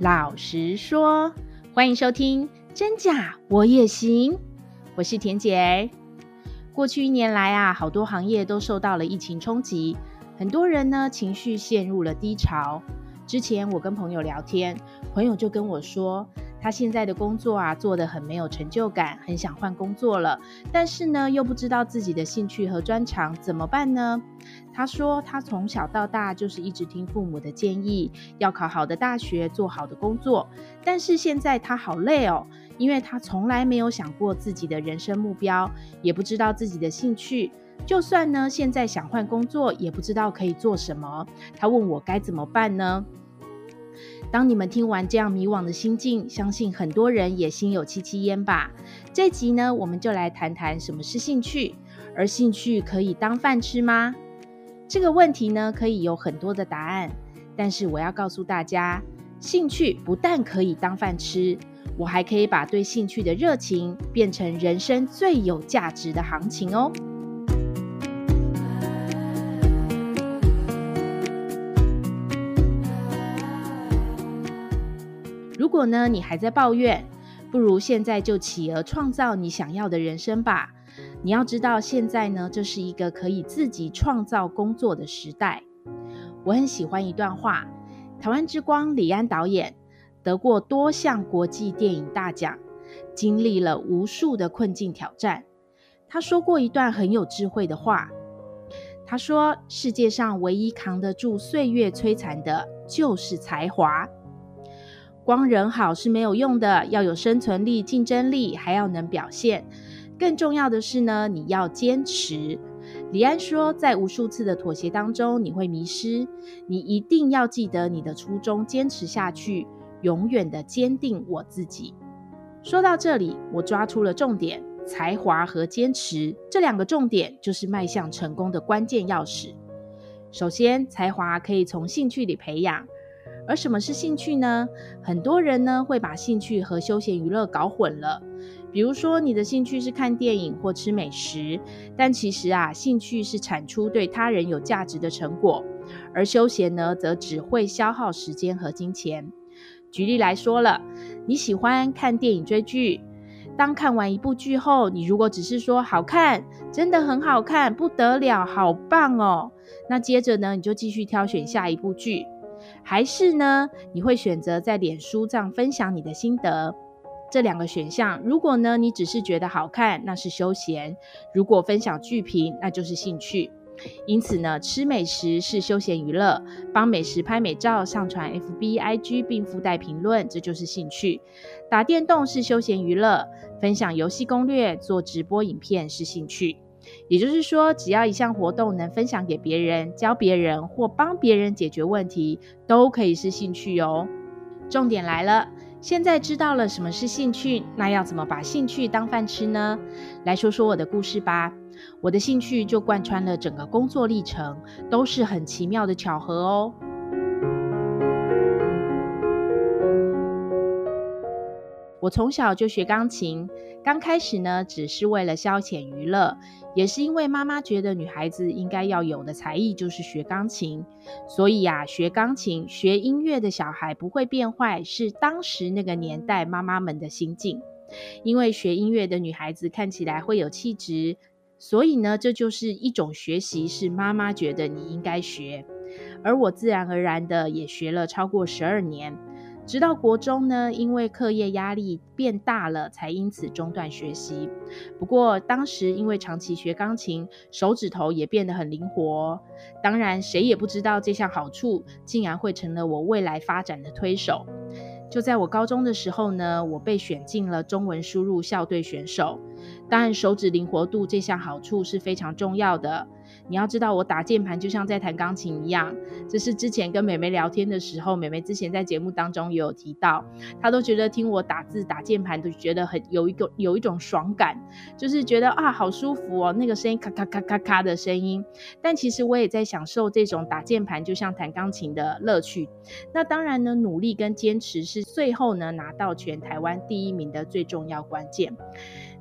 老实说，欢迎收听《真假我也行》，我是田姐儿。过去一年来啊，好多行业都受到了疫情冲击，很多人呢情绪陷入了低潮。之前我跟朋友聊天，朋友就跟我说，他现在的工作啊做得很没有成就感，很想换工作了。但是呢，又不知道自己的兴趣和专长怎么办呢？他说他从小到大就是一直听父母的建议，要考好的大学，做好的工作。但是现在他好累哦，因为他从来没有想过自己的人生目标，也不知道自己的兴趣。就算呢现在想换工作，也不知道可以做什么。他问我该怎么办呢？当你们听完这样迷惘的心境，相信很多人也心有戚戚焉吧。这集呢，我们就来谈谈什么是兴趣，而兴趣可以当饭吃吗？这个问题呢，可以有很多的答案，但是我要告诉大家，兴趣不但可以当饭吃，我还可以把对兴趣的热情变成人生最有价值的行情哦。如果呢，你还在抱怨，不如现在就企鹅创造你想要的人生吧。你要知道，现在呢，这是一个可以自己创造工作的时代。我很喜欢一段话，台湾之光李安导演得过多项国际电影大奖，经历了无数的困境挑战。他说过一段很有智慧的话，他说：“世界上唯一扛得住岁月摧残的，就是才华。”光人好是没有用的，要有生存力、竞争力，还要能表现。更重要的是呢，你要坚持。李安说，在无数次的妥协当中，你会迷失。你一定要记得你的初衷，坚持下去，永远的坚定我自己。说到这里，我抓出了重点：才华和坚持这两个重点，就是迈向成功的关键钥匙。首先，才华可以从兴趣里培养。而什么是兴趣呢？很多人呢会把兴趣和休闲娱乐搞混了。比如说，你的兴趣是看电影或吃美食，但其实啊，兴趣是产出对他人有价值的成果，而休闲呢，则只会消耗时间和金钱。举例来说了，你喜欢看电影追剧，当看完一部剧后，你如果只是说好看，真的很好看，不得了，好棒哦，那接着呢，你就继续挑选下一部剧。还是呢，你会选择在脸书上分享你的心得？这两个选项，如果呢，你只是觉得好看，那是休闲；如果分享剧评，那就是兴趣。因此呢，吃美食是休闲娱乐，帮美食拍美照上传 FB、IG 并附带评论，这就是兴趣。打电动是休闲娱乐，分享游戏攻略、做直播影片是兴趣。也就是说，只要一项活动能分享给别人、教别人或帮别人解决问题，都可以是兴趣哦。重点来了，现在知道了什么是兴趣，那要怎么把兴趣当饭吃呢？来说说我的故事吧。我的兴趣就贯穿了整个工作历程，都是很奇妙的巧合哦。我从小就学钢琴，刚开始呢，只是为了消遣娱乐，也是因为妈妈觉得女孩子应该要有的才艺就是学钢琴，所以呀，学钢琴、学音乐的小孩不会变坏，是当时那个年代妈妈们的心境。因为学音乐的女孩子看起来会有气质，所以呢，这就是一种学习，是妈妈觉得你应该学，而我自然而然的也学了超过十二年。直到国中呢，因为课业压力变大了，才因此中断学习。不过当时因为长期学钢琴，手指头也变得很灵活。当然，谁也不知道这项好处竟然会成了我未来发展的推手。就在我高中的时候呢，我被选进了中文输入校队选手。当然，手指灵活度这项好处是非常重要的。你要知道，我打键盘就像在弹钢琴一样。这是之前跟妹妹聊天的时候，妹妹之前在节目当中也有提到，她都觉得听我打字打键盘都觉得很有一个有一种爽感，就是觉得啊好舒服哦，那个声音咔咔咔咔咔的声音。但其实我也在享受这种打键盘就像弹钢琴的乐趣。那当然呢，努力跟坚持是最后呢拿到全台湾第一名的最重要关键。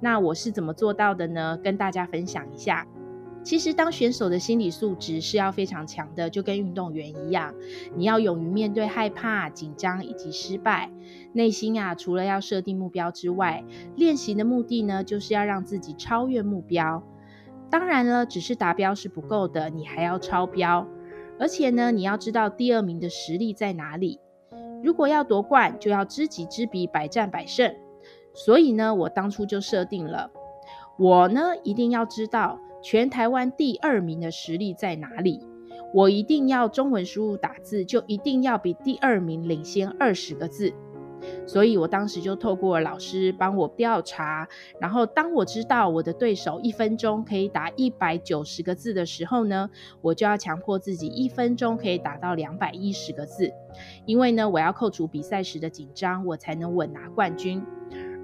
那我是怎么做到的呢？跟大家分享一下。其实，当选手的心理素质是要非常强的，就跟运动员一样，你要勇于面对害怕、紧张以及失败。内心啊，除了要设定目标之外，练习的目的呢，就是要让自己超越目标。当然了，只是达标是不够的，你还要超标。而且呢，你要知道第二名的实力在哪里。如果要夺冠，就要知己知彼，百战百胜。所以呢，我当初就设定了，我呢一定要知道。全台湾第二名的实力在哪里？我一定要中文输入打字，就一定要比第二名领先二十个字。所以我当时就透过老师帮我调查，然后当我知道我的对手一分钟可以打一百九十个字的时候呢，我就要强迫自己一分钟可以打到两百一十个字，因为呢，我要扣除比赛时的紧张，我才能稳拿冠军。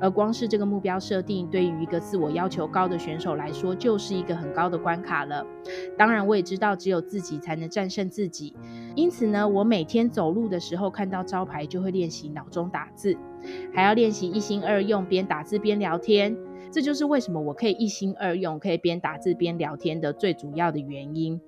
而光是这个目标设定，对于一个自我要求高的选手来说，就是一个很高的关卡了。当然，我也知道只有自己才能战胜自己。因此呢，我每天走路的时候看到招牌就会练习脑中打字，还要练习一心二用，边打字边聊天。这就是为什么我可以一心二用，可以边打字边聊天的最主要的原因。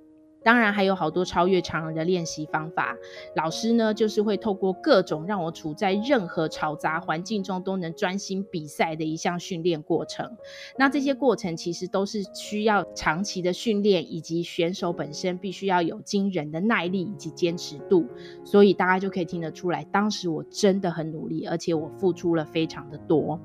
当然还有好多超越常人的练习方法，老师呢就是会透过各种让我处在任何嘈杂环境中都能专心比赛的一项训练过程。那这些过程其实都是需要长期的训练，以及选手本身必须要有惊人的耐力以及坚持度。所以大家就可以听得出来，当时我真的很努力，而且我付出了非常的多。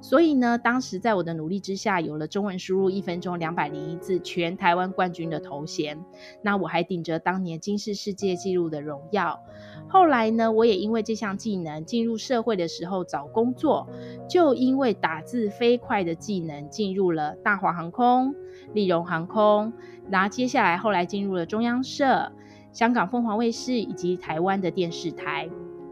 所以呢，当时在我的努力之下，有了中文输入一分钟两百零一字全台湾冠军的头衔。那我还顶着当年金氏世界纪录的荣耀。后来呢，我也因为这项技能进入社会的时候找工作，就因为打字飞快的技能进入了大华航空、丽荣航空，然后接下来后来进入了中央社、香港凤凰卫视以及台湾的电视台。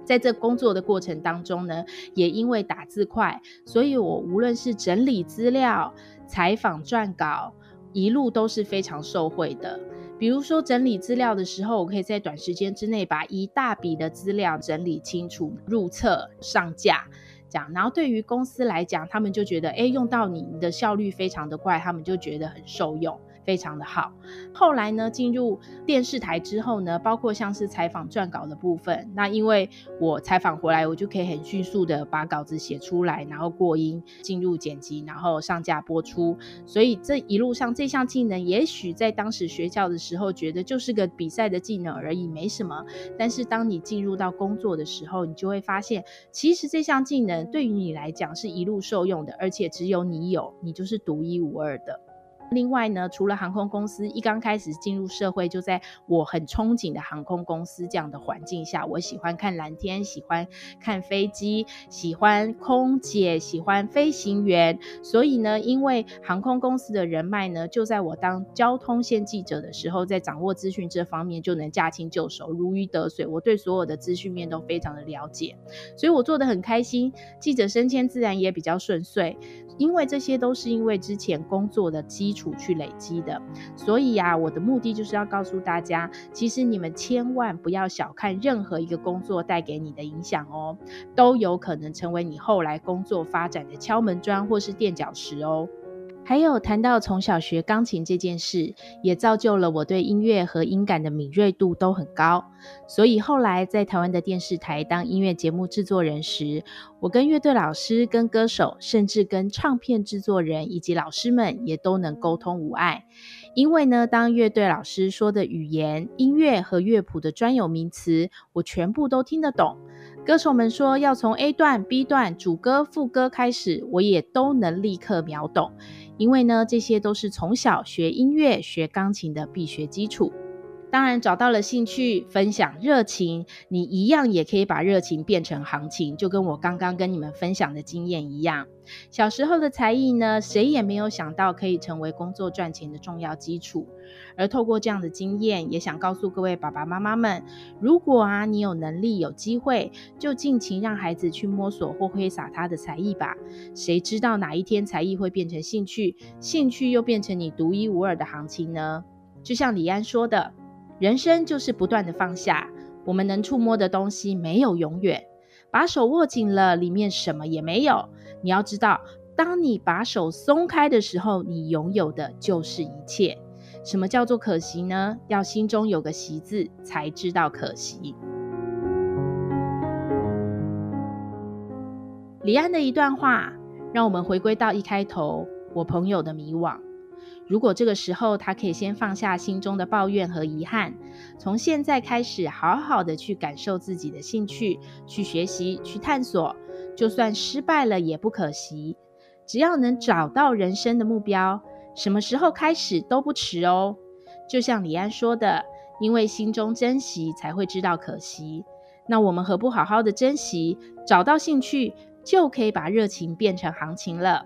在这工作的过程当中呢，也因为打字快，所以我无论是整理资料、采访、撰稿，一路都是非常受惠的。比如说整理资料的时候，我可以在短时间之内把一大笔的资料整理清楚、入册、上架，这样。然后对于公司来讲，他们就觉得，哎，用到你，你的效率非常的快，他们就觉得很受用。非常的好。后来呢，进入电视台之后呢，包括像是采访撰稿的部分，那因为我采访回来，我就可以很迅速的把稿子写出来，然后过音，进入剪辑，然后上架播出。所以这一路上这项技能，也许在当时学校的时候觉得就是个比赛的技能而已，没什么。但是当你进入到工作的时候，你就会发现，其实这项技能对于你来讲是一路受用的，而且只有你有，你就是独一无二的。另外呢，除了航空公司，一刚开始进入社会，就在我很憧憬的航空公司这样的环境下，我喜欢看蓝天，喜欢看飞机，喜欢空姐，喜欢飞行员。所以呢，因为航空公司的人脉呢，就在我当交通线记者的时候，在掌握资讯这方面就能驾轻就熟，如鱼得水。我对所有的资讯面都非常的了解，所以我做得很开心，记者升迁自然也比较顺遂。因为这些都是因为之前工作的基础去累积的，所以呀，我的目的就是要告诉大家，其实你们千万不要小看任何一个工作带给你的影响哦，都有可能成为你后来工作发展的敲门砖或是垫脚石哦。还有谈到从小学钢琴这件事，也造就了我对音乐和音感的敏锐度都很高。所以后来在台湾的电视台当音乐节目制作人时，我跟乐队老师、跟歌手，甚至跟唱片制作人以及老师们也都能沟通无碍。因为呢，当乐队老师说的语言、音乐和乐谱的专有名词，我全部都听得懂。歌手们说要从 A 段、B 段、主歌、副歌开始，我也都能立刻秒懂。因为呢，这些都是从小学音乐、学钢琴的必学基础。当然，找到了兴趣、分享、热情，你一样也可以把热情变成行情，就跟我刚刚跟你们分享的经验一样。小时候的才艺呢，谁也没有想到可以成为工作赚钱的重要基础。而透过这样的经验，也想告诉各位爸爸妈妈们：如果啊，你有能力、有机会，就尽情让孩子去摸索或挥洒他的才艺吧。谁知道哪一天才艺会变成兴趣，兴趣又变成你独一无二的行情呢？就像李安说的。人生就是不断的放下，我们能触摸的东西没有永远。把手握紧了，里面什么也没有。你要知道，当你把手松开的时候，你拥有的就是一切。什么叫做可惜呢？要心中有个惜字，才知道可惜。李安的一段话，让我们回归到一开头，我朋友的迷惘。如果这个时候他可以先放下心中的抱怨和遗憾，从现在开始好好的去感受自己的兴趣，去学习，去探索，就算失败了也不可惜。只要能找到人生的目标，什么时候开始都不迟哦。就像李安说的，因为心中珍惜，才会知道可惜。那我们何不好好的珍惜，找到兴趣，就可以把热情变成行情了。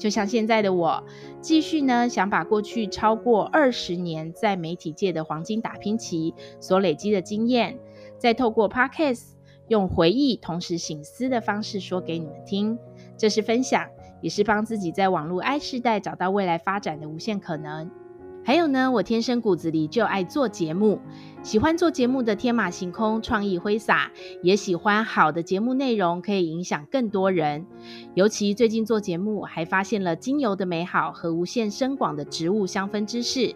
就像现在的我，继续呢，想把过去超过二十年在媒体界的黄金打拼期所累积的经验，再透过 Podcast 用回忆同时醒思的方式说给你们听。这是分享，也是帮自己在网络 I 世代找到未来发展的无限可能。还有呢，我天生骨子里就爱做节目，喜欢做节目的天马行空、创意挥洒，也喜欢好的节目内容可以影响更多人。尤其最近做节目，还发现了精油的美好和无限深广的植物香氛知识。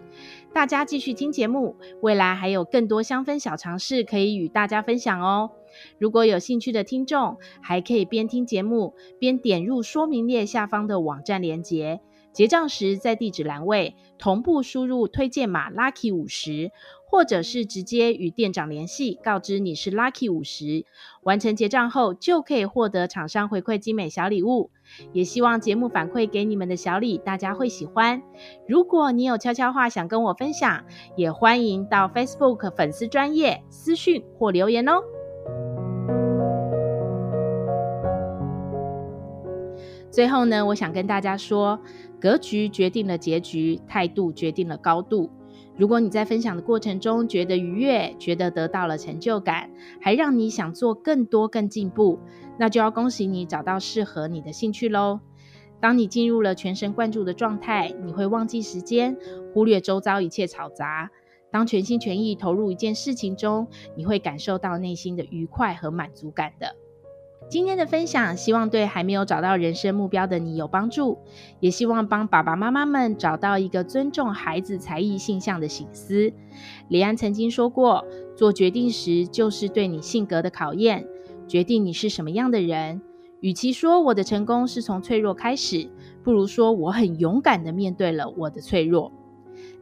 大家继续听节目，未来还有更多香氛小常识可以与大家分享哦。如果有兴趣的听众，还可以边听节目边点入说明页下方的网站连接。结账时，在地址栏位同步输入推荐码 Lucky 五十，或者是直接与店长联系，告知你是 Lucky 五十。完成结账后，就可以获得厂商回馈精美小礼物。也希望节目反馈给你们的小礼，大家会喜欢。如果你有悄悄话想跟我分享，也欢迎到 Facebook 粉丝专业私讯或留言哦。最后呢，我想跟大家说，格局决定了结局，态度决定了高度。如果你在分享的过程中觉得愉悦，觉得得到了成就感，还让你想做更多、更进步，那就要恭喜你找到适合你的兴趣喽。当你进入了全神贯注的状态，你会忘记时间，忽略周遭一切嘈杂。当全心全意投入一件事情中，你会感受到内心的愉快和满足感的。今天的分享，希望对还没有找到人生目标的你有帮助，也希望帮爸爸妈妈们找到一个尊重孩子才艺性向的醒思。李安曾经说过，做决定时就是对你性格的考验，决定你是什么样的人。与其说我的成功是从脆弱开始，不如说我很勇敢地面对了我的脆弱。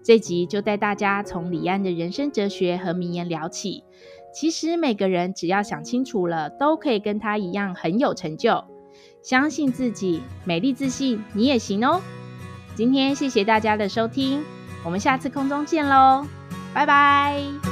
这集就带大家从李安的人生哲学和名言聊起。其实每个人只要想清楚了，都可以跟他一样很有成就。相信自己，美丽自信，你也行哦。今天谢谢大家的收听，我们下次空中见喽，拜拜。